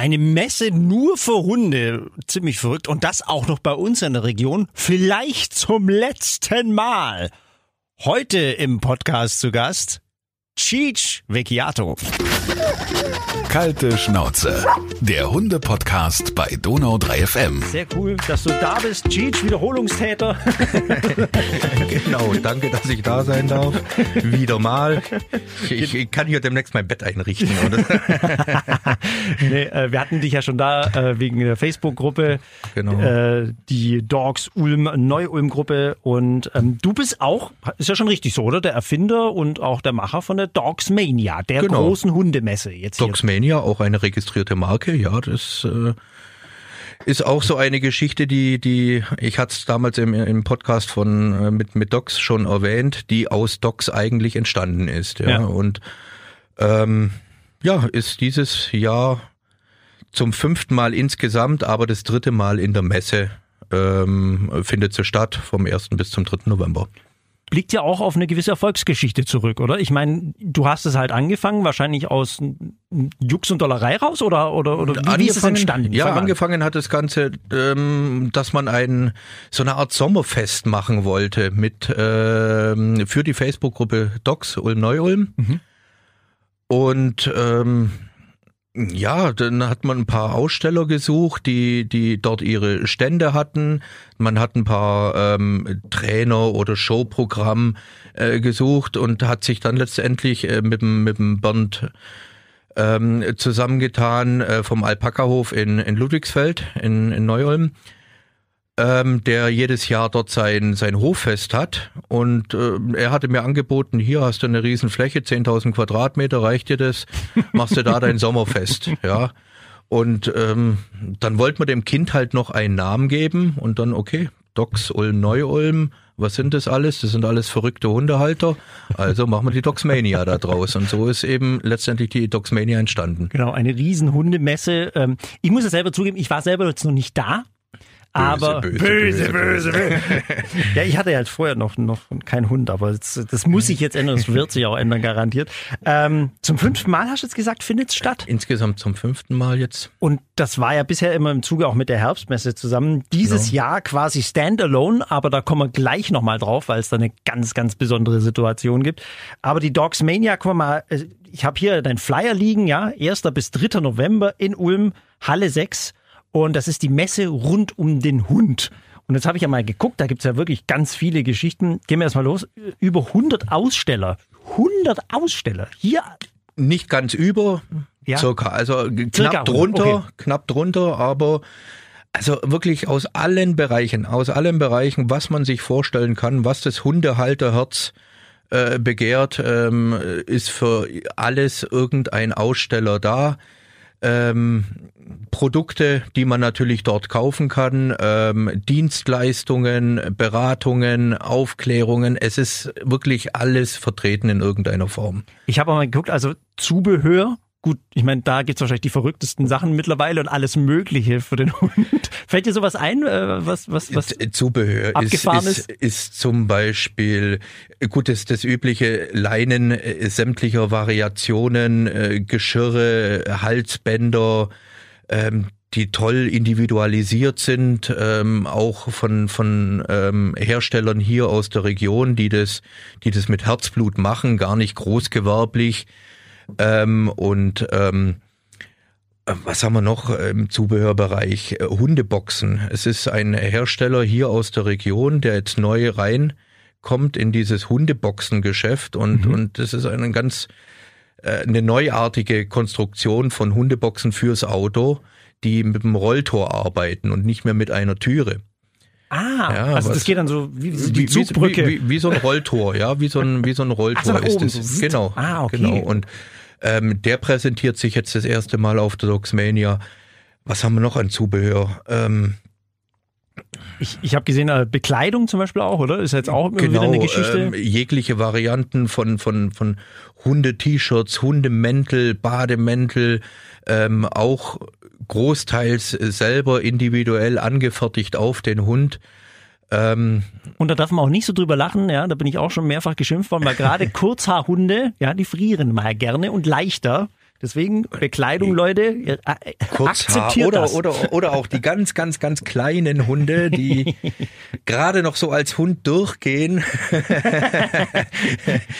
Eine Messe nur für Hunde. Ziemlich verrückt. Und das auch noch bei uns in der Region. Vielleicht zum letzten Mal. Heute im Podcast zu Gast Cheech Vecchiato. Kalte Schnauze. Der Hunde-Podcast bei Donau 3 FM. Sehr cool, dass du da bist. Cheech, Wiederholungstäter. genau, danke, dass ich da sein darf. Wieder mal. Ich, ich kann hier demnächst mein Bett einrichten. Oder? nee, äh, wir hatten dich ja schon da äh, wegen der Facebook-Gruppe. Genau. Äh, die Dogs Ulm, Neu-Ulm-Gruppe. Und ähm, du bist auch, ist ja schon richtig so, oder? Der Erfinder und auch der Macher von der Dogs Mania, der Genau. großen Hundemesse. Jetzt hier. Dogsmania, auch eine registrierte Marke. Ja, das äh, ist auch so eine Geschichte, die, die ich hatte es damals im, im Podcast von äh, mit, mit Docs schon erwähnt, die aus Docs eigentlich entstanden ist. Ja, Ja. und ähm, ja, ist dieses Jahr zum fünften Mal insgesamt, aber das dritte Mal in der Messe ähm, findet sie statt, vom 1. bis zum 3. November. Blickt ja auch auf eine gewisse Erfolgsgeschichte zurück, oder? Ich meine, du hast es halt angefangen, wahrscheinlich aus Jux und Dollerei raus oder oder oder wie, wie ist es entstanden? Ja, Fang an. angefangen hat das Ganze, ähm, dass man ein so eine Art Sommerfest machen wollte mit ähm, für die Facebook-Gruppe Docs Ulm Neu-Ulm. Mhm. Und ähm, ja, dann hat man ein paar Aussteller gesucht, die, die dort ihre Stände hatten. Man hat ein paar ähm, Trainer oder Showprogramm äh, gesucht und hat sich dann letztendlich äh, mit, dem- mit dem Bernd ähm, zusammengetan äh, vom Alpakahof in, in Ludwigsfeld in, in Neu-Ulm, ähm, der jedes Jahr dort sein, sein Hoffest hat. Und ähm, er hatte mir angeboten, hier hast du eine riesen Fläche, 10.000 Quadratmeter, reicht dir das? Machst du da dein Sommerfest, ja. Und ähm, dann wollten wir dem Kind halt noch einen Namen geben und dann, okay, Docs Ulm Neu-Ulm, was sind das alles? Das sind alles verrückte Hundehalter. Also machen wir die Dogsmania da draus. Und so ist eben letztendlich die Dogsmania entstanden. Genau, eine riesen Hundemesse. Ähm, ich muss es selber zugeben, ich war selber jetzt noch nicht da. Aber böse, böse, böse, böse. ja, ich hatte ja halt vorher noch, noch keinen Hund, aber das, das muss sich jetzt ändern, das wird sich auch ändern, garantiert. Ähm, zum fünften Mal hast du jetzt gesagt, findet es statt. Insgesamt zum fünften Mal jetzt. Und das war ja bisher immer im Zuge auch mit der Herbstmesse zusammen. Dieses Jahr quasi standalone, aber da kommen wir gleich nochmal drauf, weil es da eine ganz, ganz besondere Situation gibt. Aber die Dogs Mania, guck mal, äh, ich habe hier deinen Flyer liegen, ja, 1. bis 3. November in Ulm, Halle 6. Und das ist die Messe rund um den Hund. Und jetzt habe ich ja mal geguckt, da gibt's ja wirklich ganz viele Geschichten. Gehen wir erstmal los. Über 100 Aussteller. 100 Aussteller. Hier Nicht ganz über, Ja. circa, also knapp Circa, drunter, okay. knapp drunter, aber also wirklich aus allen Bereichen, aus allen Bereichen, was man sich vorstellen kann, was das Hundehalterherz äh, begehrt, ähm, ist für alles irgendein Aussteller da. Ähm, Produkte, die man natürlich dort kaufen kann, ähm, Dienstleistungen, Beratungen, Aufklärungen. Es ist wirklich alles vertreten in irgendeiner Form. Ich habe mal geguckt, also Zubehör. Gut, ich meine, da gibt's wahrscheinlich die verrücktesten Sachen mittlerweile und alles Mögliche für den Hund. Fällt dir sowas ein, äh, was, was, was? Z- Zubehör ist, abgefahren ist, ist zum Beispiel, gut, das, das übliche Leinen äh, sämtlicher Variationen, äh, Geschirre, Halsbänder, ähm, die toll individualisiert sind, ähm, auch von, von ähm, Herstellern hier aus der Region, die das, die das mit Herzblut machen, gar nicht großgewerblich. Ähm, und ähm, was haben wir noch im Zubehörbereich? Äh, Hundeboxen. Es ist ein Hersteller hier aus der Region, der jetzt neu reinkommt in dieses Hundeboxengeschäft und, und das ist eine ganz äh, eine neuartige Konstruktion von Hundeboxen fürs Auto, die mit dem Rolltor arbeiten und nicht mehr mit einer Türe. Ah, Ja, also was- das geht dann so wie, wie die Zugbrücke. wie, wie, wie so ein Rolltor, ja, wie so ein, wie so ein Rolltor so, ist oben, so zzt. Genau. Ah, okay. Genau. Und ähm, der präsentiert sich jetzt das erste Mal auf der Dogsmania. Was haben wir noch an Zubehör? Ähm, Ich, ich habe gesehen, äh, Bekleidung zum Beispiel auch, oder? Ist jetzt auch wieder eine Geschichte. Ähm, jegliche Varianten von, von, von Hunde-T-Shirts, Hundemäntel, Bademäntel, ähm, auch großteils selber individuell angefertigt auf den Hund. Ähm, Und da darf man auch nicht so drüber lachen, ja, da bin ich auch schon mehrfach geschimpft worden, weil gerade Kurzhaarhunde, ja, die frieren mal gerne und leichter. Deswegen Bekleidung, Leute, äh, Kurzhaar oder, das. oder, oder auch die ganz, ganz, ganz kleinen Hunde, die gerade noch so als Hund durchgehen.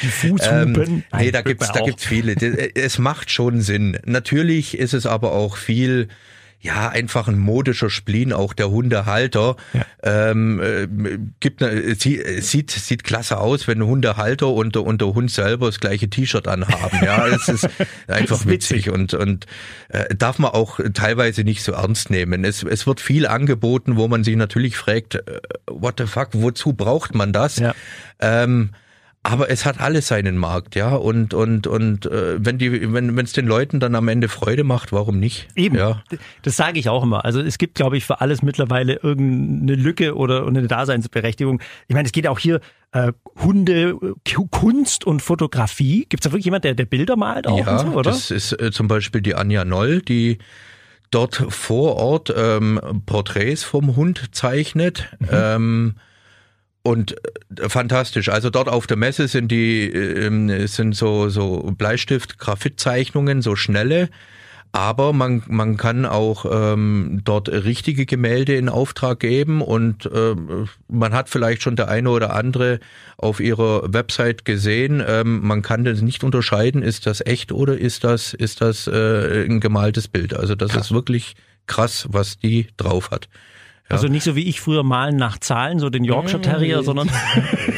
die Fußhupen. Ähm, nee, da gibt's, da gibt's viele. Es macht schon Sinn. Natürlich ist es aber auch viel ja, einfach ein modischer Spleen auch der Hundehalter. Ja. Ähm, äh, gibt eine, sieht, sieht, sieht klasse aus, wenn Hundehalter und, und der Hund selber das gleiche T-Shirt anhaben. Ja, es ist einfach ist witzig. witzig und, und äh, darf man auch teilweise nicht so ernst nehmen. Es, es wird viel angeboten, wo man sich natürlich fragt, äh, what the fuck, wozu braucht man das? Ja. Ähm, aber es hat alles seinen Markt, ja. Und und und äh, wenn die, wenn wenn es den Leuten dann am Ende Freude macht, warum nicht? Eben. Ja. Das sage ich auch immer. Also es gibt, glaube ich, für alles mittlerweile irgendeine Lücke oder eine Daseinsberechtigung. Ich meine, es geht auch hier äh, Hunde, Kunst und Fotografie. Gibt es da wirklich jemand, der der Bilder malt auch ja, so, oder? Das ist äh, zum Beispiel die Anja Noll, die dort vor Ort ähm, Porträts vom Hund zeichnet. Mhm. Ähm, und äh, fantastisch. Also dort auf der Messe sind die äh, sind so so Bleistift Graphitzeichnungen, so schnelle. Aber man, man kann auch ähm, dort richtige Gemälde in Auftrag geben und ähm, man hat vielleicht schon der eine oder andere auf ihrer Website gesehen. Ähm, man kann das nicht unterscheiden, ist das echt oder ist das, ist das äh, ein gemaltes Bild. Also das krass. ist wirklich krass, was die drauf hat. Also nicht so wie ich früher malen nach Zahlen, so den Yorkshire Terrier, sondern,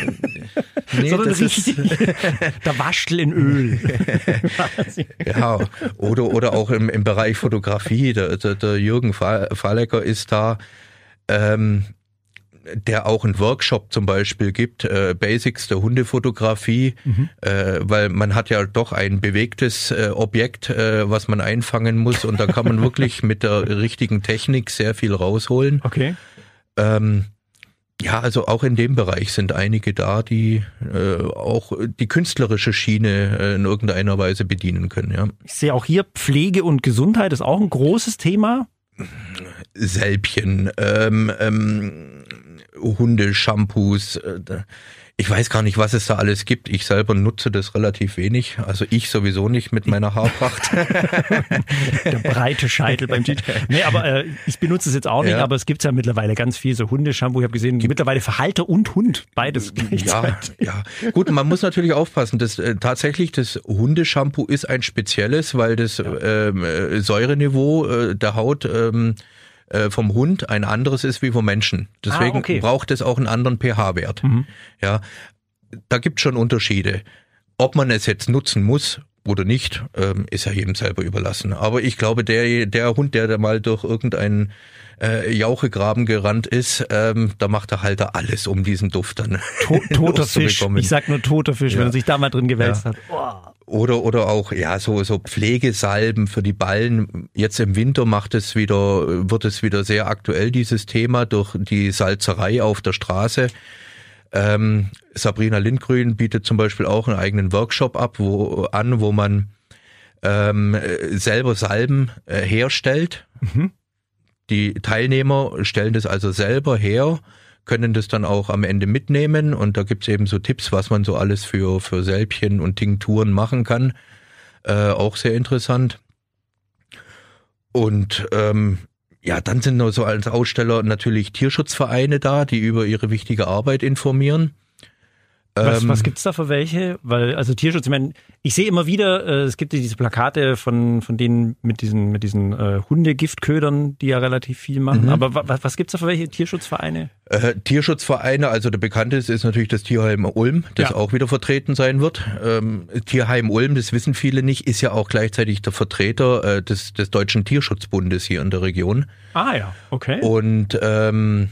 nee, sondern richtig der Waschel in Öl. ja, oder, oder auch im, im Bereich Fotografie. Der, der, der Jürgen Fahlecker ist da ähm, der auch einen Workshop zum Beispiel gibt, äh, Basics der Hundefotografie, mhm. äh, weil man hat ja doch ein bewegtes äh, Objekt, äh, was man einfangen muss und da kann man wirklich mit der richtigen Technik sehr viel rausholen. Okay. Ähm, ja, also auch in dem Bereich sind einige da, die äh, auch die künstlerische Schiene äh, in irgendeiner Weise bedienen können. Ja. Ich sehe auch hier Pflege und Gesundheit ist auch ein großes Thema. Sälbchen, ähm, ähm, Hundeshampoos. Äh, ich weiß gar nicht, was es da alles gibt. Ich selber nutze das relativ wenig. Also ich sowieso nicht mit meiner Haarpracht. Der breite Scheitel beim Jeans. Nee, aber äh, ich benutze es jetzt auch nicht, ja. aber es gibt ja mittlerweile ganz viel so Hundeshampoo. Ich habe gesehen, gibt mittlerweile für Halter und Hund beides. Ja, ja. Gut, man muss natürlich aufpassen. Das, äh, tatsächlich, das Hundeshampoo ist ein spezielles, weil das ja. ähm, äh, Säureniveau äh, der Haut ähm, äh, vom Hund ein anderes ist wie vom Menschen. Deswegen ah, okay. braucht es auch einen anderen pH-Wert. Mhm. Ja, da gibt es schon Unterschiede. Ob man es jetzt nutzen muss oder nicht, ähm, ist ja jedem selber überlassen. Aber ich glaube, der, der Hund, der da mal durch irgendeinen äh, Jauchegraben gerannt ist, ähm, da macht der Halter alles, um diesen Duft dann to Toter Fisch. Ich sag nur toter Fisch, ja. wenn er sich da mal drin gewälzt ja. hat. Oh. Oder, oder auch, ja, so, so Pflegesalben für die Ballen. Jetzt im Winter macht es wieder, wird es wieder sehr aktuell, dieses Thema, durch die Salzerei auf der Straße. Ähm, Sabrina Lindgrün bietet zum Beispiel auch einen eigenen Workshop ab, wo, an, wo man ähm, selber Salben äh, herstellt. Mhm. Die Teilnehmer stellen das also selber her können das dann auch am Ende mitnehmen und da gibt's eben so Tipps, was man so alles für, für Sälbchen und Tinkturen machen kann. Äh, auch sehr interessant. Und ähm, ja, dann sind noch so als Aussteller natürlich Tierschutzvereine da, die über ihre wichtige Arbeit informieren. Was, ähm, was gibt's da für welche? Weil, also Tierschutz, ich meine, ich sehe immer wieder, äh, es gibt ja diese Plakate von, von denen mit diesen, mit diesen äh, Hundegiftködern, die ja relativ viel machen. Mhm. Aber was, was gibt's da für welche Tierschutzvereine? Äh, Tierschutzvereine, also der bekannteste ist natürlich das Tierheim Ulm, das ja. auch wieder vertreten sein wird. Ähm, Tierheim Ulm, das wissen viele nicht, ist ja auch gleichzeitig der Vertreter äh, des, des Deutschen Tierschutzbundes hier in der Region. Ah ja, okay. Und ähm,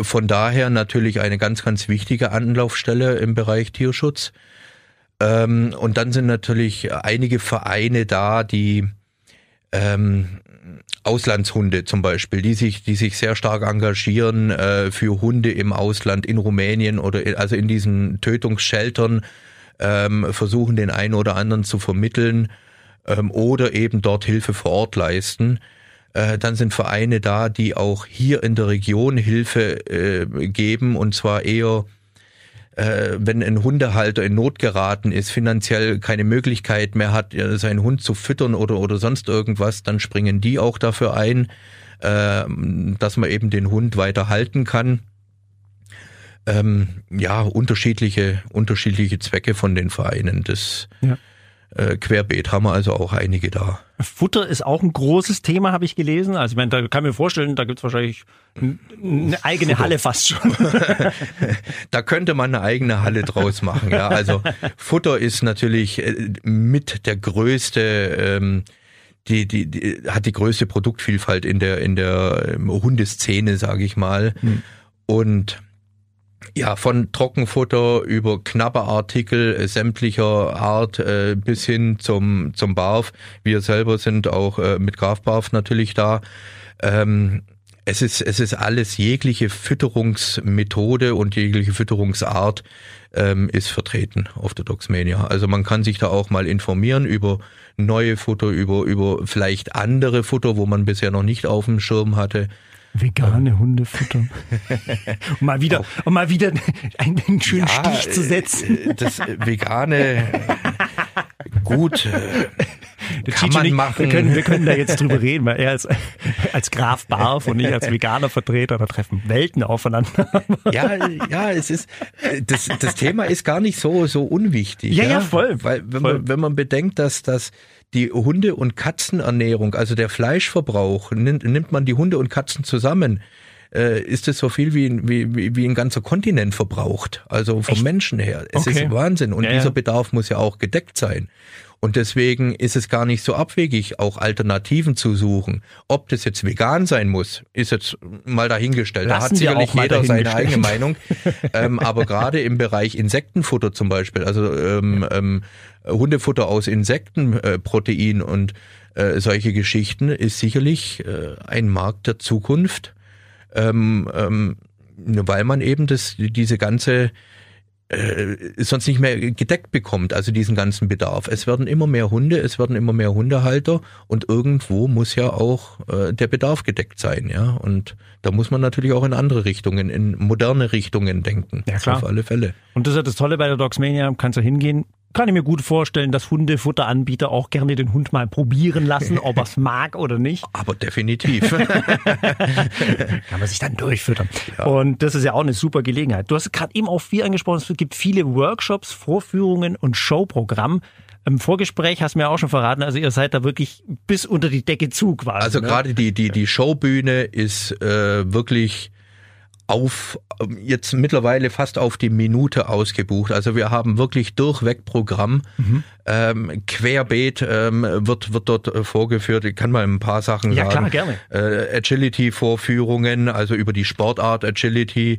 von daher natürlich eine ganz, ganz wichtige Anlaufstelle im Bereich Tierschutz. Ähm, und dann sind natürlich einige Vereine da, die ähm, Auslandshunde zum Beispiel, die sich, die sich sehr stark engagieren äh, für Hunde im Ausland, in Rumänien oder in, also in diesen Tötungssheltern, ähm, versuchen den einen oder anderen zu vermitteln ähm, oder eben dort Hilfe vor Ort leisten. Äh, dann sind Vereine da, die auch hier in der Region Hilfe äh, geben und zwar eher äh, wenn ein Hundehalter in Not geraten ist, finanziell keine Möglichkeit mehr hat, äh, seinen Hund zu füttern oder, oder sonst irgendwas, dann springen die auch dafür ein, äh, dass man eben den Hund weiter halten kann. Ähm, ja, unterschiedliche, unterschiedliche Zwecke von den Vereinen. Das ja. Äh, Querbeet haben wir also auch einige da. Futter ist auch ein großes Thema, habe ich gelesen. Also ich meine, da kann ich mir vorstellen, da gibt's wahrscheinlich eine eigene Futter. Halle fast schon. da könnte man eine eigene Halle draus machen. Ja, also Futter ist natürlich äh, mit der größte ähm, die, die, die hat die größte Produktvielfalt in der in der ähm, Hundeszene, sage ich mal. Hm. Und ja, von Trockenfutter über Knabberartikel äh, sämtlicher Art äh, bis hin zum, zum Barf. Wir selber sind auch äh, mit Graf Barf natürlich da. Ähm, es ist, es ist alles jegliche Fütterungsmethode und jegliche Fütterungsart ähm, ist vertreten auf der Dogsmania. Also man kann sich da auch mal informieren über neue Futter, über, über vielleicht andere Futter, wo man bisher noch nicht auf dem Schirm hatte. Vegane Hundefutter. um mal wieder, um mal wieder einen, schönen ja, Stich zu setzen. Äh, das vegane, gut, äh, kann man machen. Wir können, wir können da jetzt drüber reden, weil er als, als Graf Barf und ich als veganer Vertreter, da treffen Welten aufeinander. ja, ja, es ist, das, das Thema ist gar nicht so, so unwichtig. Ja, ja, ja voll. Weil, wenn voll. man, wenn man bedenkt, dass, dass die Hunde- und Katzenernährung, also der Fleischverbrauch, nimmt, nimmt man die Hunde und Katzen zusammen, äh, ist es so viel wie, wie, wie ein ganzer Kontinent verbraucht. Also vom Echt? Menschen her. Es okay. ist Wahnsinn. Und ja, dieser Bedarf muss ja auch gedeckt sein. Und deswegen ist es gar nicht so abwegig, auch Alternativen zu suchen. Ob das jetzt vegan sein muss, ist jetzt mal dahingestellt. Lassen da hat sicherlich jeder seine eigene Meinung. ähm, aber gerade im Bereich Insektenfutter zum Beispiel, also ähm, ähm, Hundefutter aus Insektenprotein äh, und äh, solche Geschichten, ist sicherlich äh, ein Markt der Zukunft, ähm, ähm, weil man eben das, diese ganze äh, sonst nicht mehr gedeckt bekommt, also diesen ganzen Bedarf. Es werden immer mehr Hunde, es werden immer mehr Hundehalter und irgendwo muss ja auch äh, der Bedarf gedeckt sein, ja. Und da muss man natürlich auch in andere Richtungen, in moderne Richtungen denken. Ja, klar. Auf alle Fälle. Und das ist ja das Tolle bei der Dogsmania, kannst du hingehen, kann ich mir gut vorstellen, dass Hundefutteranbieter auch gerne den Hund mal probieren lassen, ob er es mag oder nicht. Aber definitiv. kann man sich dann durchfüttern. Ja. Und das ist ja auch eine super Gelegenheit. Du hast gerade eben auch viel angesprochen, es gibt viele Workshops, Vorführungen und Showprogramm. Im Vorgespräch hast du mir auch schon verraten, also ihr seid da wirklich bis unter die Decke zu quasi. Also ne? gerade die, die, die Showbühne ist äh, wirklich auf jetzt mittlerweile fast auf die Minute ausgebucht. Also wir haben wirklich durchweg Programm. Mhm. Ähm, querbeet ähm, wird wird dort äh, vorgeführt. Ich kann mal ein paar Sachen ja, sagen. Ja klar, gerne. Äh, Agility-Vorführungen, also über die Sportart Agility.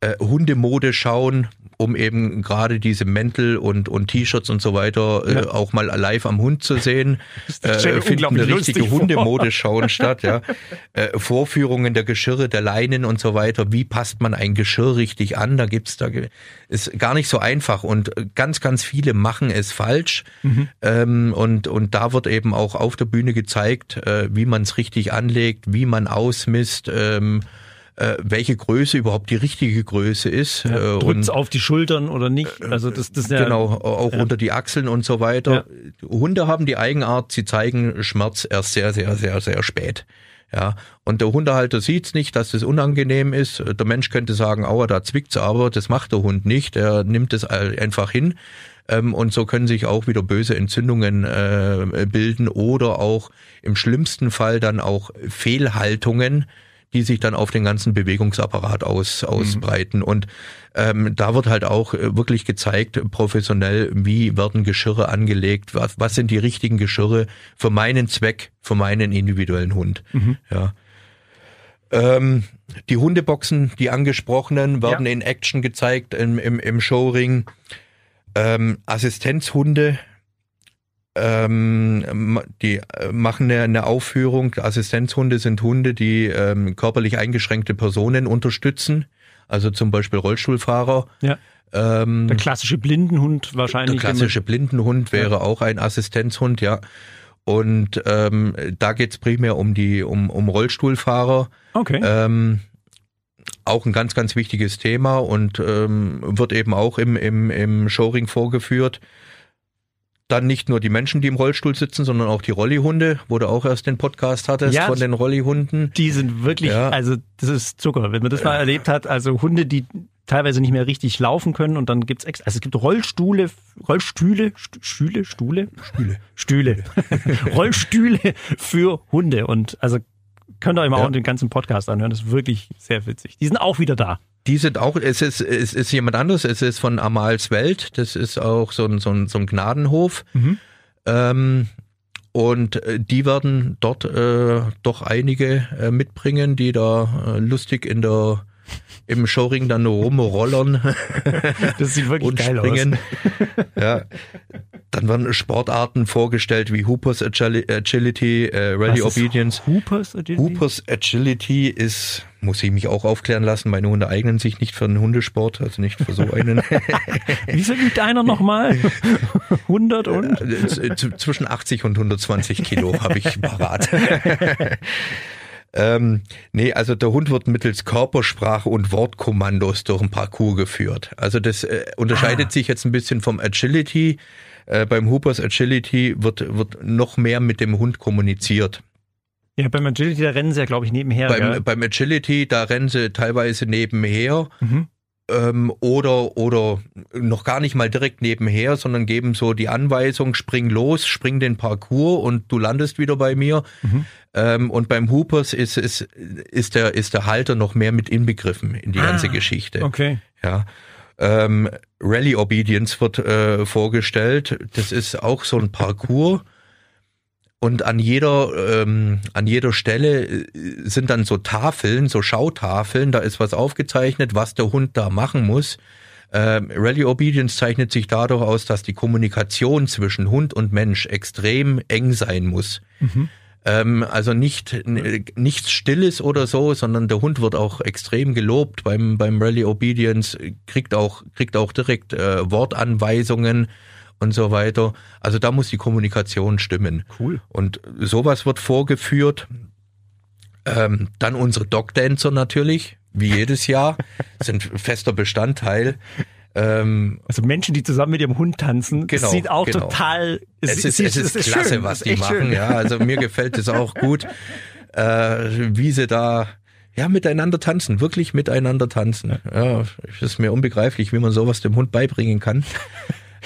Äh, Hundemode schauen, um eben gerade diese Mäntel und, und T-Shirts und so weiter äh, ja. auch mal live am Hund zu sehen. Das äh, finden eine richtige Hundemodeschauen statt. Ja. Äh, Vorführungen der Geschirre, der Leinen und so weiter. Wie passt man ein Geschirr richtig an? Da gibt's da ist gar nicht so einfach und ganz, ganz viele machen es falsch. Mhm. Ähm, und, und da wird eben auch auf der Bühne gezeigt, äh, wie man es richtig anlegt, wie man ausmisst. Ähm, äh, welche Größe überhaupt die richtige Größe ist. Ja, äh, Drückt's auf die Schultern oder nicht? Äh, also das, das ja, genau auch ja. unter die Achseln und so weiter. Ja. Hunde haben die Eigenart, sie zeigen Schmerz erst sehr, sehr, sehr, sehr spät. Ja, und der Hundehalter sieht's nicht, dass das unangenehm ist. Der Mensch könnte sagen, aua, da zwickt's aber, das macht der Hund nicht. Er nimmt es einfach hin. Ähm, und so können sich auch wieder böse Entzündungen äh, bilden oder auch im schlimmsten Fall dann auch Fehlhaltungen, die sich dann auf den ganzen Bewegungsapparat aus, ausbreiten. Mhm. Und ähm, da wird halt auch äh, wirklich gezeigt, professionell, wie werden Geschirre angelegt, was, was sind die richtigen Geschirre für meinen Zweck, für meinen individuellen Hund. Mhm. Ja. Ähm, die Hundeboxen, die angesprochenen, werden ja. in Action gezeigt im, im, im Showring. Ähm, Assistenzhunde ähm, die äh, machen eine, eine Aufführung. Assistenzhunde sind Hunde, die ähm, körperlich eingeschränkte Personen unterstützen. Also zum Beispiel Rollstuhlfahrer. Ja. Ähm, der klassische Blindenhund wahrscheinlich. Der klassische Blindenhund wäre ja. auch ein Assistenzhund, ja. Und ähm, da geht's primär um die um, um Rollstuhlfahrer. Okay. Ähm, auch ein ganz, ganz wichtiges Thema und ähm, wird eben auch im, im, im Showring vorgeführt. Dann nicht nur die Menschen, die im Rollstuhl sitzen, sondern auch die Rollihunde, wo du auch erst den Podcast hattest Ja, von den Rollihunden. Die sind wirklich, Ja. also das ist Zucker, wenn man das mal erlebt hat. Also Hunde, die teilweise nicht mehr richtig laufen können und dann gibt's extra, also es gibt Rollstühle, Rollstühle, St- Stühle, Stühle, Stühle, Stühle, Rollstühle für Hunde und also könnt ihr euch mal Ja. auch den ganzen Podcast anhören, das ist wirklich sehr witzig. Die sind auch wieder da. Die sind auch, es ist, es ist jemand anderes, es ist von Amals Welt, das ist auch so ein, so ein, so ein Gnadenhof. Mhm. Ähm, und äh, die werden dort äh, doch einige äh, mitbringen, die da äh, lustig in der im Showring dann nur rumrollern Das sieht wirklich und geil springen. aus. ja. Dann werden Sportarten vorgestellt wie Hoopers Agili- Agility, äh, Rally Obedience. Hoopers Agility? Hoopers Agility ist, muss ich mich auch aufklären lassen, meine Hunde eignen sich nicht für einen Hundesport, also nicht für so einen. Wie viel wiegt einer nochmal? 100 und? Zwischen 80 und 120 Kilo habe ich parat. Ähm, nee, also der Hund wird mittels Körpersprache und Wortkommandos durch ein Parcours geführt. Also das äh, unterscheidet Ah. sich jetzt ein bisschen vom Agility. Äh, beim Hoopers Agility wird, wird noch mehr mit dem Hund kommuniziert. Ja, beim Agility, da rennen sie ja, glaube ich, nebenher. Beim, beim Agility, da rennen sie teilweise nebenher Mhm. Ähm, oder, oder noch gar nicht mal direkt nebenher, sondern geben so die Anweisung, spring los, spring den Parcours und du landest wieder bei mir. Mhm. Ähm, und beim Hoopers ist, ist, ist, der, ist der Halter noch mehr mit inbegriffen in die Ah, ganze Geschichte. Okay. Ja. Ähm, Rally Obedience wird äh, vorgestellt. Das ist auch so ein Parcours. Und an jeder, ähm, an jeder Stelle äh, sind dann so Tafeln, so Schautafeln, da ist was aufgezeichnet, was der Hund da machen muss. Ähm, Rally Obedience zeichnet sich dadurch aus, dass die Kommunikation zwischen Hund und Mensch extrem eng sein muss. Ähm, also nicht n- nichts Stilles oder so, sondern der Hund wird auch extrem gelobt beim beim Rally Obedience, kriegt auch kriegt auch direkt äh, Wortanweisungen und so weiter. Also da muss die Kommunikation stimmen. Cool. Und sowas wird vorgeführt. Ähm, dann unsere Dog Dancer natürlich, wie jedes Jahr, sind fester Bestandteil. Ähm, Also Menschen, die zusammen mit ihrem Hund tanzen, Genau, sieht auch genau. total. es ist, es ist, klasse, schön, was es ist die machen. schön. Ja, also mir gefällt es auch gut, äh, wie sie da ja miteinander tanzen, wirklich miteinander tanzen. Ja, es ist mir unbegreiflich, wie man sowas dem Hund beibringen kann.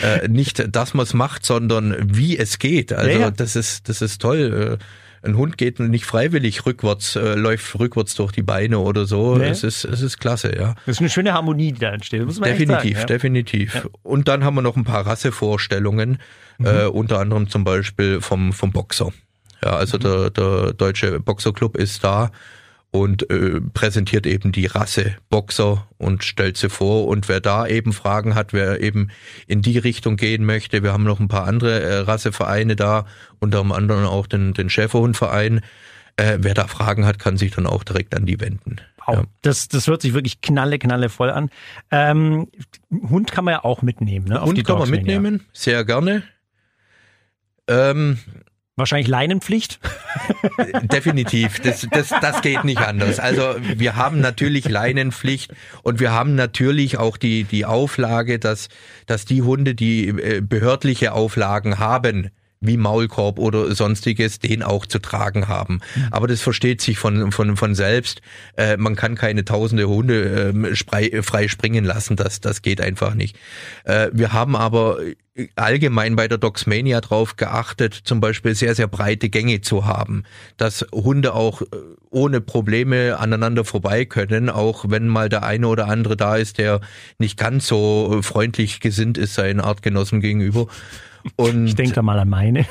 Äh, nicht, dass man es macht, sondern wie es geht. Also Ja, ja. das ist das ist toll. Äh, ein Hund geht nicht freiwillig rückwärts, äh, läuft rückwärts durch die Beine oder so. Nee. Es ist es ist klasse, ja. Das ist eine schöne Harmonie, die da entsteht. Muss man Definitiv, sagen, ja. definitiv. Und dann haben wir noch ein paar Rassevorstellungen, Mhm. äh, unter anderem zum Beispiel vom, vom Boxer. Ja, also Mhm. der, der deutsche Boxerclub ist da und äh, präsentiert eben die Rasse Boxer und stellt sie vor. Und wer da eben Fragen hat, wer eben in die Richtung gehen möchte, wir haben noch ein paar andere äh, Rassevereine da, unter anderem auch den, den Schäferhundverein. Äh, wer da Fragen hat, kann sich dann auch direkt an die wenden. Wow. Das, das hört sich wirklich knalle, knalle voll an. Ähm, Hund kann man ja auch mitnehmen, ne? auf Und die kann man mitnehmen, sehr gerne. Ähm, Wahrscheinlich Leinenpflicht. Definitiv, das, das, das geht nicht anders. Also wir haben natürlich Leinenpflicht und wir haben natürlich auch die, die Auflage, dass, dass die Hunde, die äh, behördliche Auflagen haben, wie Maulkorb oder sonstiges, den auch zu tragen haben. Aber das versteht sich von, von, von selbst. Äh, man kann keine tausende Hunde ähm, frei, frei springen lassen, das, das geht einfach nicht. Äh, wir haben aber allgemein bei der Dogsmania drauf geachtet, zum Beispiel sehr, sehr breite Gänge zu haben, dass Hunde auch äh, ohne Probleme aneinander vorbei können, auch wenn mal der eine oder andere da ist, der nicht ganz so äh, freundlich gesinnt ist seinen Artgenossen gegenüber. Und Ich denke da mal an meine.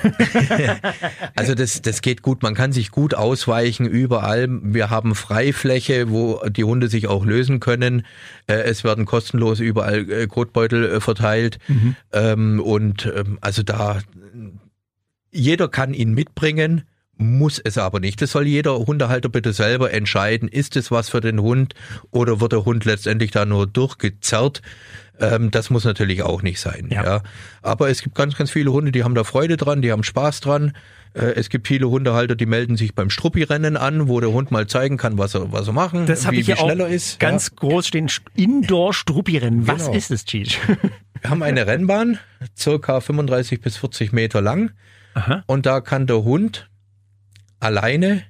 also das, das geht gut. Man kann sich gut ausweichen überall. Wir haben Freifläche, wo die Hunde sich auch lösen können. Äh, Es werden kostenlos überall äh, Kotbeutel äh, verteilt. Ähm, Und ähm, also da, jeder kann ihn mitbringen, muss es aber nicht. Das soll jeder Hundehalter bitte selber entscheiden. Ist es was für den Hund oder wird der Hund letztendlich da nur durchgezerrt? Ähm, das muss natürlich auch nicht sein. Ja. Ja. Aber es gibt ganz, ganz viele Hunde, die haben da Freude dran, die haben Spaß dran. Äh, es gibt viele Hundehalter, die melden sich beim Struppi-Rennen an, wo der Hund mal zeigen kann, was er, was er machen, Das habe wie, ich ja wie auch schnell er ist. ganz groß stehen. Indoor-Struppi-Rennen. Was Genau. ist es, Cheech? Wir haben eine Rennbahn, circa 35 bis 40 Meter lang. Aha. Und da kann der Hund alleine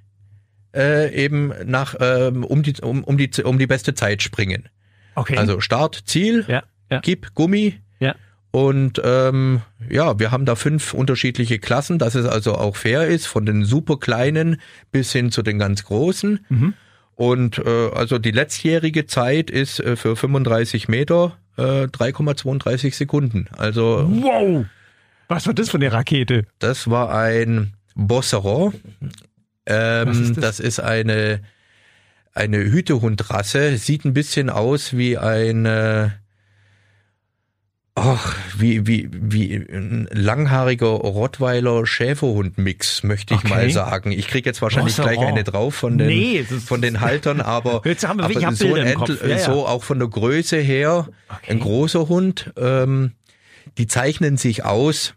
äh, eben nach ähm, um die um, um die um die beste Zeit springen. Okay. Also Start, Ziel, ja, ja, gib Gummi ja. und ähm, ja, wir haben da fünf unterschiedliche Klassen, dass es also auch fair ist, von den super kleinen bis hin zu den ganz großen. Mhm. Und äh, also die letztjährige Zeit ist äh, für 35 Meter äh, 3,32 Sekunden. Also Wow! Was war das für eine Rakete? Das war ein Bosseron. Ähm, ist das? das? ist eine, eine Hütehundrasse. Sieht ein bisschen aus wie ein, äh, ach, wie, wie, wie ein langhaariger Rottweiler-Schäferhund-Mix, möchte ich Okay. mal sagen. Ich krieg jetzt wahrscheinlich gleich eine drauf von den, Nee, von den Haltern, aber, Jetzt haben wir- aber so, ein. Entl- Ja, ja. so auch von der Größe her, Okay. ein großer Hund. Ähm, die zeichnen sich aus,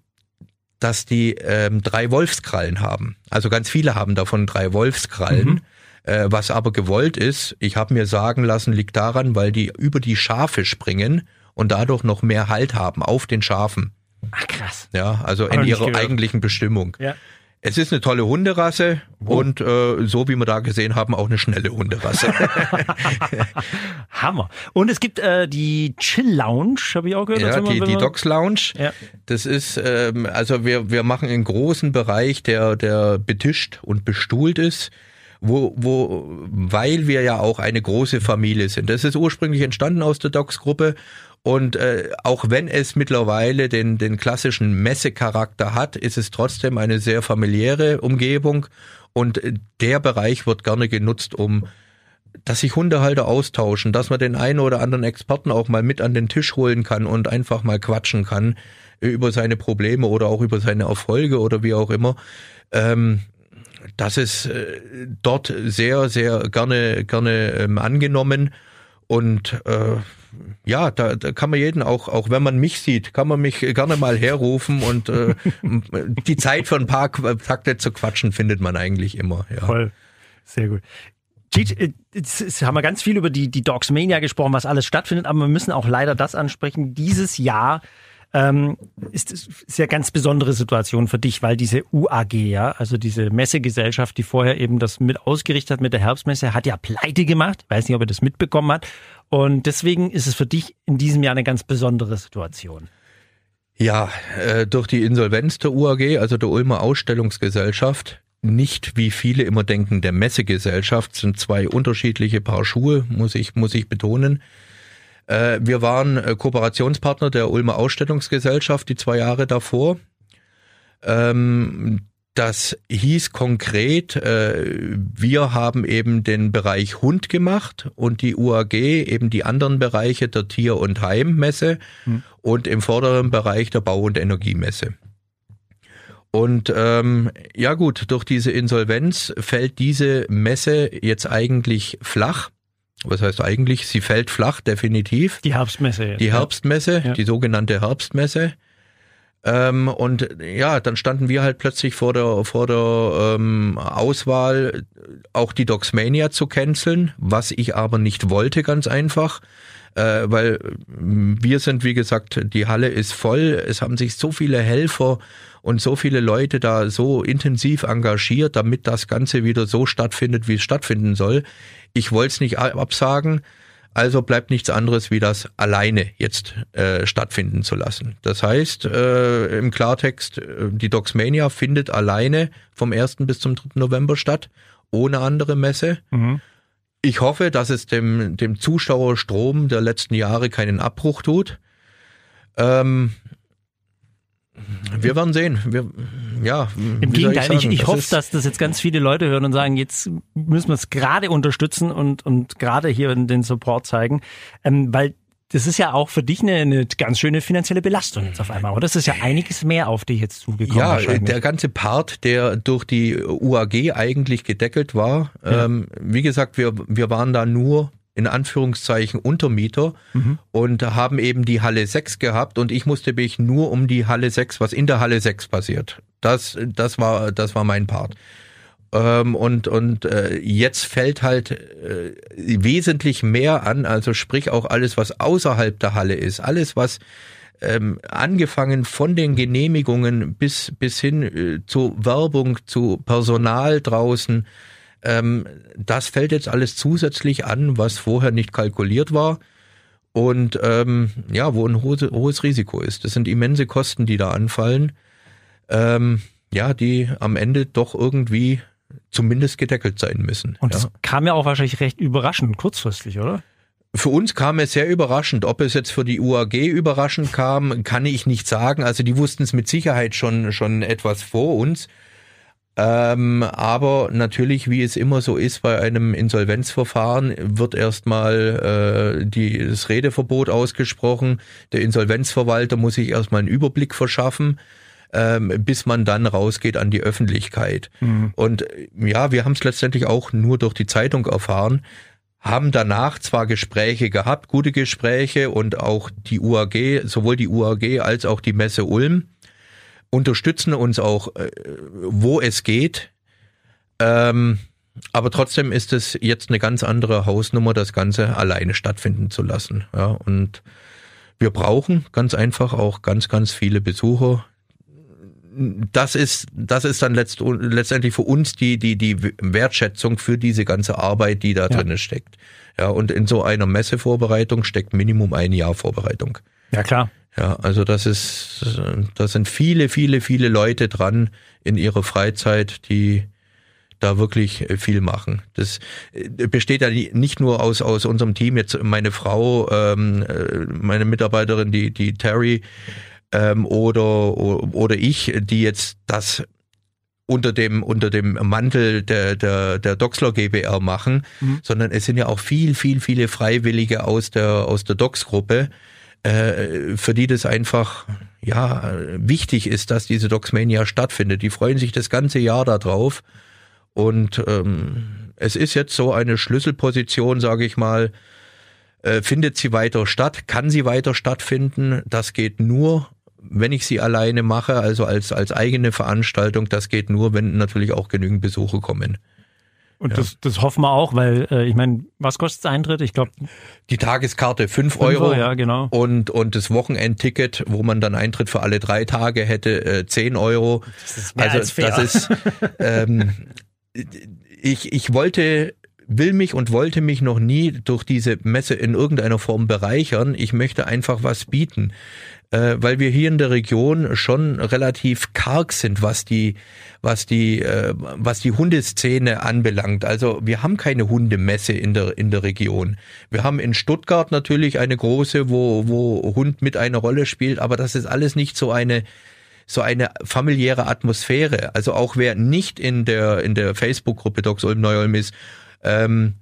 dass die ähm, drei Wolfskrallen haben. Also ganz viele haben davon drei Wolfskrallen. Mhm. Äh, was aber gewollt ist, ich habe mir sagen lassen, liegt daran, weil die über die Schafe springen und dadurch noch mehr Halt haben auf den Schafen. Ach, krass. Ja, also noch in ihrer gehört. eigentlichen Bestimmung. Ja. Es ist eine tolle Hunderasse und äh, so wie wir da gesehen haben, auch eine schnelle Hunderasse. Hammer. Und es gibt äh, die Chill Lounge, habe ich auch gehört. ja, die, die Dogs Lounge. Ja. Das ist, ähm, also wir, wir machen einen großen Bereich, der, der betischt und bestuhlt ist, wo, wo, weil wir ja auch eine große Familie sind. Das ist ursprünglich entstanden aus der Docs-Gruppe und äh, auch wenn es mittlerweile den, den klassischen Messecharakter hat, ist es trotzdem eine sehr familiäre Umgebung und äh, der Bereich wird gerne genutzt, um dass sich Hundehalter austauschen, dass man den einen oder anderen Experten auch mal mit an den Tisch holen kann und einfach mal quatschen kann über seine Probleme oder auch über seine Erfolge oder wie auch immer. Ähm, das ist äh, dort sehr, sehr gerne, gerne ähm, angenommen. Und äh, ja, da, da kann man jeden auch, auch wenn man mich sieht, kann man mich gerne mal herrufen und äh, die Zeit für ein paar Takte zu quatschen findet man eigentlich immer. Ja. Voll. Sehr gut. Äh, jetzt jetzt haben wir ganz viel über die, die Dogs Mania gesprochen, was alles stattfindet, aber wir müssen auch leider das ansprechen. Dieses Jahr ähm, ist, ist ja ganz besondere Situation für dich, weil diese UAG, ja, also diese Messegesellschaft, die vorher eben das mit ausgerichtet hat mit der Herbstmesse, hat ja pleite gemacht. Ich weiß nicht, ob er das mitbekommen hat. Und deswegen ist es für dich in diesem Jahr eine ganz besondere Situation. Ja, äh, durch die Insolvenz der UAG, also der Ulmer Ausstellungsgesellschaft, nicht wie viele immer denken, der Messegesellschaft, sind zwei unterschiedliche Paar Schuhe, muss ich, muss ich betonen. Äh, wir waren äh, Kooperationspartner der Ulmer Ausstellungsgesellschaft die zwei Jahre davor. Ähm, das hieß konkret, äh, wir haben eben den Bereich Hund gemacht und die UAG eben die anderen Bereiche der Tier- und Heimmesse und im vorderen Bereich der Bau- und Energiemesse. Und ähm, ja gut, durch diese Insolvenz fällt diese Messe jetzt eigentlich flach. Was heißt eigentlich? Sie fällt flach, definitiv. Die Herbstmesse. jetzt, Die. Herbstmesse, Ja. die sogenannte Herbstmesse. Ähm, und ja, dann standen wir halt plötzlich vor der, vor der ähm, Auswahl, auch die Dogsmania zu canceln, was ich aber nicht wollte, ganz einfach. Äh, weil ähm, wir sind, wie gesagt, die Halle ist voll. Es haben sich so viele Helfer und so viele Leute da so intensiv engagiert, damit das Ganze wieder so stattfindet, wie es stattfinden soll. Ich wollte es nicht absagen. Also bleibt nichts anderes, wie das alleine jetzt äh, stattfinden zu lassen. Das heißt, äh, im Klartext, äh, die Dogsmania findet alleine vom 1. bis zum 3. November statt, ohne andere Messe. Mhm. Ich hoffe, dass es dem, dem Zuschauerstrom der letzten Jahre keinen Abbruch tut. Ähm, wir werden sehen. Wir, ja, Im Gegenteil, ich, ich, Das hoffe, dass das jetzt ganz viele Leute hören und sagen, jetzt müssen wir es gerade unterstützen und, und gerade hier den Support zeigen, ähm, weil das ist ja auch für dich eine, eine ganz schöne finanzielle Belastung jetzt auf einmal, oder? Das ist ja einiges mehr auf dich jetzt zugekommen. Ja, der ganze Part, der durch die UAG eigentlich gedeckelt war, Ja. ähm, wie gesagt, wir, wir waren da nur in Anführungszeichen Untermieter mhm. und haben eben die Halle 6 gehabt und ich musste mich nur um die Halle 6, was in der Halle 6 passiert. Das, das war, das war mein Part. Ähm, und und äh, jetzt fällt halt äh, wesentlich mehr an, also sprich auch alles, was außerhalb der Halle ist, alles, was ähm, angefangen von den Genehmigungen bis bis hin äh, zu Werbung, zu Personal draußen, ähm, das fällt jetzt alles zusätzlich an, was vorher nicht kalkuliert war und ähm, ja, wo ein hohes, hohes Risiko ist. Das sind immense Kosten, die da anfallen, ähm, ja, die am Ende doch irgendwie zumindest gedeckelt sein müssen. Und das ja. kam ja auch wahrscheinlich recht überraschend, kurzfristig, oder? Für uns kam es sehr überraschend. Ob es jetzt für die UAG überraschend kam, kann ich nicht sagen. Also die wussten es mit Sicherheit schon, schon etwas vor uns. Ähm, aber natürlich, wie es immer so ist bei einem Insolvenzverfahren, wird erstmal äh, die, das Redeverbot ausgesprochen. Der Insolvenzverwalter muss sich erstmal einen Überblick verschaffen ähm, bis man dann rausgeht an die Öffentlichkeit. Mhm. Und ja, wir haben es letztendlich auch nur durch die Zeitung erfahren, haben danach zwar Gespräche gehabt, gute Gespräche und auch die UAG, sowohl die UAG als auch die Messe Ulm unterstützen uns auch, äh, wo es geht. Ähm, aber trotzdem ist es jetzt eine ganz andere Hausnummer, das Ganze alleine stattfinden zu lassen. Ja, und wir brauchen ganz einfach auch ganz, ganz viele Besucher, das ist, das ist dann letzt, letztendlich für uns die, die, die Wertschätzung für diese ganze Arbeit, die da ja. drin steckt. Ja, und in so einer Messevorbereitung steckt Minimum ein Jahr Vorbereitung. Ja, klar. Ja, also das ist, das sind viele, viele, viele Leute dran in ihrer Freizeit, die da wirklich viel machen. Das äh, besteht ja nicht nur aus aus unserem Team. Jetzt meine Frau, ähm, äh, meine Mitarbeiterin, die die Terry, ähm, oder, oder ich, die jetzt das unter dem unter dem Mantel der der der Doxler GBR machen, mhm. sondern es sind ja auch viel viel viele Freiwillige aus der aus der Dox Gruppe, äh, für die das einfach ja wichtig ist, dass diese Doxmania stattfindet. Die freuen sich das ganze Jahr darauf und ähm, es ist jetzt so eine Schlüsselposition, sage ich mal. Äh, findet sie weiter statt? Kann sie weiter stattfinden? Das geht nur wenn ich sie alleine mache, also als, als eigene Veranstaltung, das geht nur, wenn natürlich auch genügend Besuche kommen. Und ja. das, das hoffen wir auch, weil äh, ich meine, was kostet Eintritt? Ich glaube die Tageskarte fünf Euro ja, genau. und und das Wochenendticket, wo man dann Eintritt für alle drei Tage hätte, äh, zehn Euro. Das ist mehr also als fair. das ist ähm, ich ich wollte will mich und wollte mich noch nie durch diese Messe in irgendeiner Form bereichern. Ich möchte einfach was bieten äh, weil wir hier in der Region schon relativ karg sind, was die, was die, äh, was die Hundeszene anbelangt. Also wir haben keine Hundemesse in der in der Region. Wir haben in Stuttgart natürlich eine große, wo wo Hund mit einer Rolle spielt, aber das ist alles nicht so eine so eine familiäre Atmosphäre. Also auch wer nicht in der in der Facebook-Gruppe Docs Ulm Neu-Ulm ist, ähm,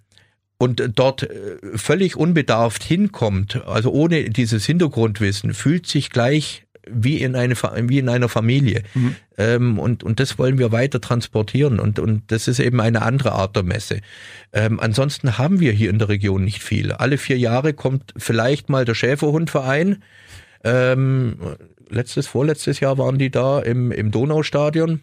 und dort äh, völlig unbedarft hinkommt, also ohne dieses Hintergrundwissen, fühlt sich gleich wie in, eine, wie in einer Familie. Mhm. Ähm, und, und das wollen wir weiter transportieren. Und, und das ist eben eine andere Art der Messe. Ähm, ansonsten haben wir hier in der Region nicht viel. Alle vier Jahre kommt vielleicht mal der Schäferhundverein. Ähm, letztes, vorletztes Jahr waren die da im, im Donaustadion.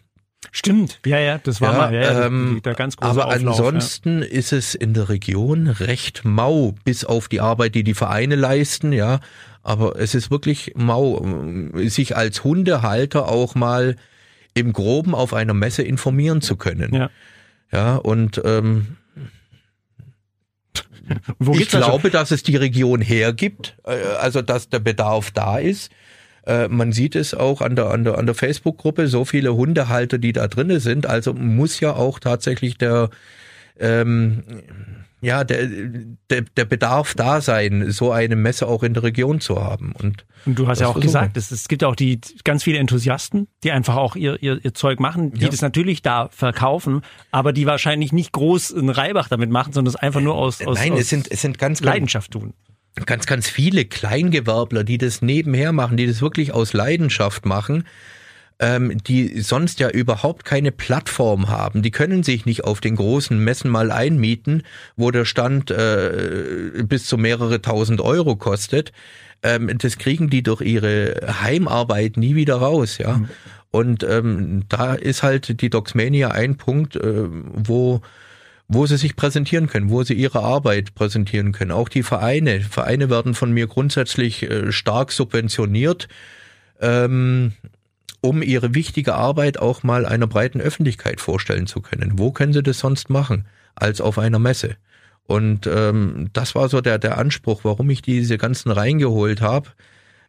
Stimmt, ja, ja, das war ja, mal ja, ähm, der ganz große Aber Auflauf, ansonsten ja. ist es in der Region recht mau, bis auf die Arbeit, die die Vereine leisten, ja. Aber es ist wirklich mau, sich als Hundehalter auch mal im Groben auf einer Messe informieren zu können. Ja, ja und ähm, ich glaube, dass es die Region hergibt, äh, also dass der Bedarf da ist. Äh, man sieht es auch an der, an der, an der Facebook-Gruppe, so viele Hundehalter, die da drinnen sind. Also muss ja auch tatsächlich der, ähm, ja, der, der, der Bedarf da sein, so eine Messe auch in der Region zu haben. Und, und du hast ja auch versuchen. gesagt, es, es gibt auch die ganz viele Enthusiasten, die einfach auch ihr, ihr, ihr Zeug machen, die ja. das natürlich da verkaufen, aber die wahrscheinlich nicht groß einen Reibach damit machen, sondern es einfach nur aus, aus, Nein, aus es sind, es sind ganz, Leidenschaft tun ganz, ganz viele Kleingewerbler, die das nebenher machen, die das wirklich aus Leidenschaft machen. ähm, die sonst ja überhaupt keine Plattform haben. Die können sich nicht auf den großen Messen mal einmieten, wo der Stand äh, bis zu mehrere tausend Euro kostet. Ähm, das kriegen die durch ihre Heimarbeit nie wieder raus, ja. Mhm. Und ähm, da ist halt die Docsmania ein Punkt, äh, wo wo sie sich präsentieren können, wo sie ihre Arbeit präsentieren können. Auch die Vereine. Vereine werden von mir grundsätzlich äh, stark subventioniert. Ähm, um ihre wichtige Arbeit auch mal einer breiten Öffentlichkeit vorstellen zu können. Wo können sie das sonst machen als auf einer Messe? Und ähm, das war so der, der Anspruch, warum ich diese ganzen reingeholt habe.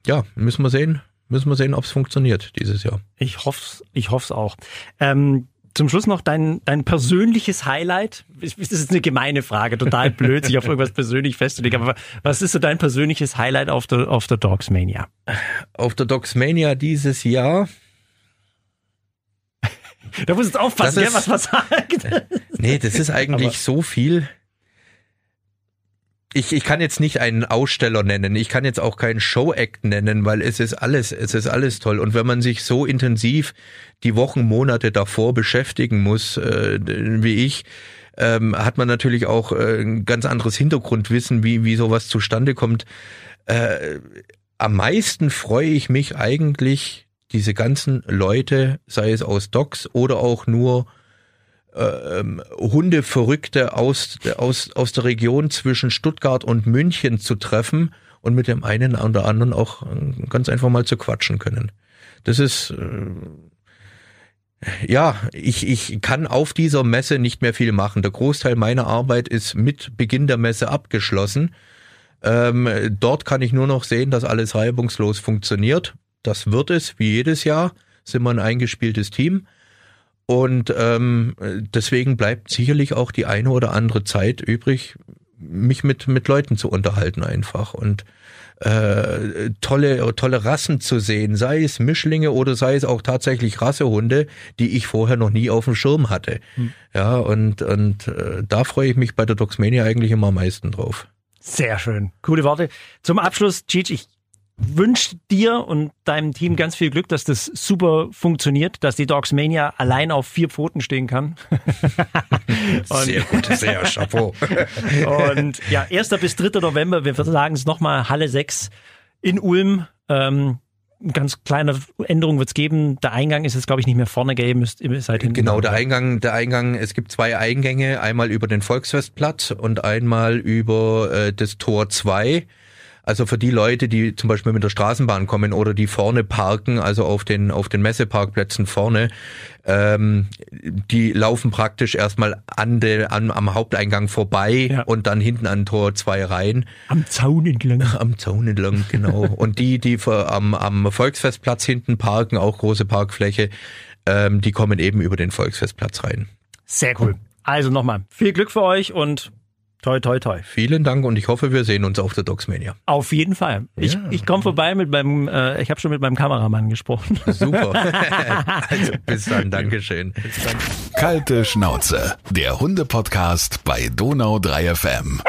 Ja, müssen wir sehen, müssen wir sehen, ob es funktioniert dieses Jahr. Ich hoffe ich hoff's auch. Ähm, zum Schluss noch dein, dein persönliches Highlight. Das ist eine gemeine Frage, total blöd, sich auf irgendwas persönlich festzulegen. Aber was ist so dein persönliches Highlight auf der, auf der Dogsmania? Auf der Dogsmania dieses Jahr da muss jetzt aufpassen, ist, was man sagt. Nee, das ist eigentlich Aber so viel. Ich, ich kann jetzt nicht einen Aussteller nennen, ich kann jetzt auch keinen Show-Act nennen, weil es ist alles, es ist alles toll. Und wenn man sich so intensiv die Wochen, Monate davor beschäftigen muss, äh, wie ich, ähm, hat man natürlich auch äh, ein ganz anderes Hintergrundwissen, wie, wie sowas zustande kommt. Äh, am meisten freue ich mich eigentlich diese ganzen Leute, sei es aus Docks oder auch nur äh, ähm, Hundeverrückte aus, aus, aus der Region zwischen Stuttgart und München zu treffen und mit dem einen oder anderen auch äh, ganz einfach mal zu quatschen können. Das ist äh, ja, ich, ich kann auf dieser Messe nicht mehr viel machen. Der Großteil meiner Arbeit ist mit Beginn der Messe abgeschlossen. Ähm, dort kann ich nur noch sehen, dass alles reibungslos funktioniert. Das wird es, wie jedes Jahr, sind wir ein eingespieltes Team. Und ähm, deswegen bleibt sicherlich auch die eine oder andere Zeit übrig, mich mit, mit Leuten zu unterhalten einfach und äh, tolle, tolle Rassen zu sehen, sei es Mischlinge oder sei es auch tatsächlich Rassehunde, die ich vorher noch nie auf dem Schirm hatte. Hm. Ja, und, und äh, da freue ich mich bei der Doxmania eigentlich immer am meisten drauf. Sehr schön. Coole Worte. Zum Abschluss, Cheech, ich wünsche dir und deinem Team ganz viel Glück, dass das super funktioniert, dass die Dogs Mania allein auf vier Pfoten stehen kann. sehr gut, sehr Chapeau. und ja, 1. bis 3. November, wir sagen es nochmal, Halle 6 in Ulm. Ähm, ganz kleine Änderung wird es geben. Der Eingang ist jetzt, glaube ich, nicht mehr vorne geben. Müsst, ihr seid hinten genau, der Eingang, der Eingang, es gibt zwei Eingänge, einmal über den Volksfestplatz und einmal über äh, das Tor 2. Also für die Leute, die zum Beispiel mit der Straßenbahn kommen oder die vorne parken, also auf den, auf den Messeparkplätzen vorne, ähm, die laufen praktisch erstmal an de, an, am Haupteingang vorbei ja. und dann hinten an Tor 2 rein. Am Zaun entlang. Am Zaun entlang, genau. und die, die für, am, am Volksfestplatz hinten parken, auch große Parkfläche, ähm, die kommen eben über den Volksfestplatz rein. Sehr cool. Also nochmal, viel Glück für euch und Toi, toi, toi. Vielen Dank und ich hoffe, wir sehen uns auf der Docsmania. Auf jeden Fall. Ich, ja. ich komme vorbei mit meinem, äh, ich habe schon mit meinem Kameramann gesprochen. Super. also bis dann, Dankeschön. Bis dann. Kalte Schnauze, der Hunde-Podcast bei Donau 3 FM.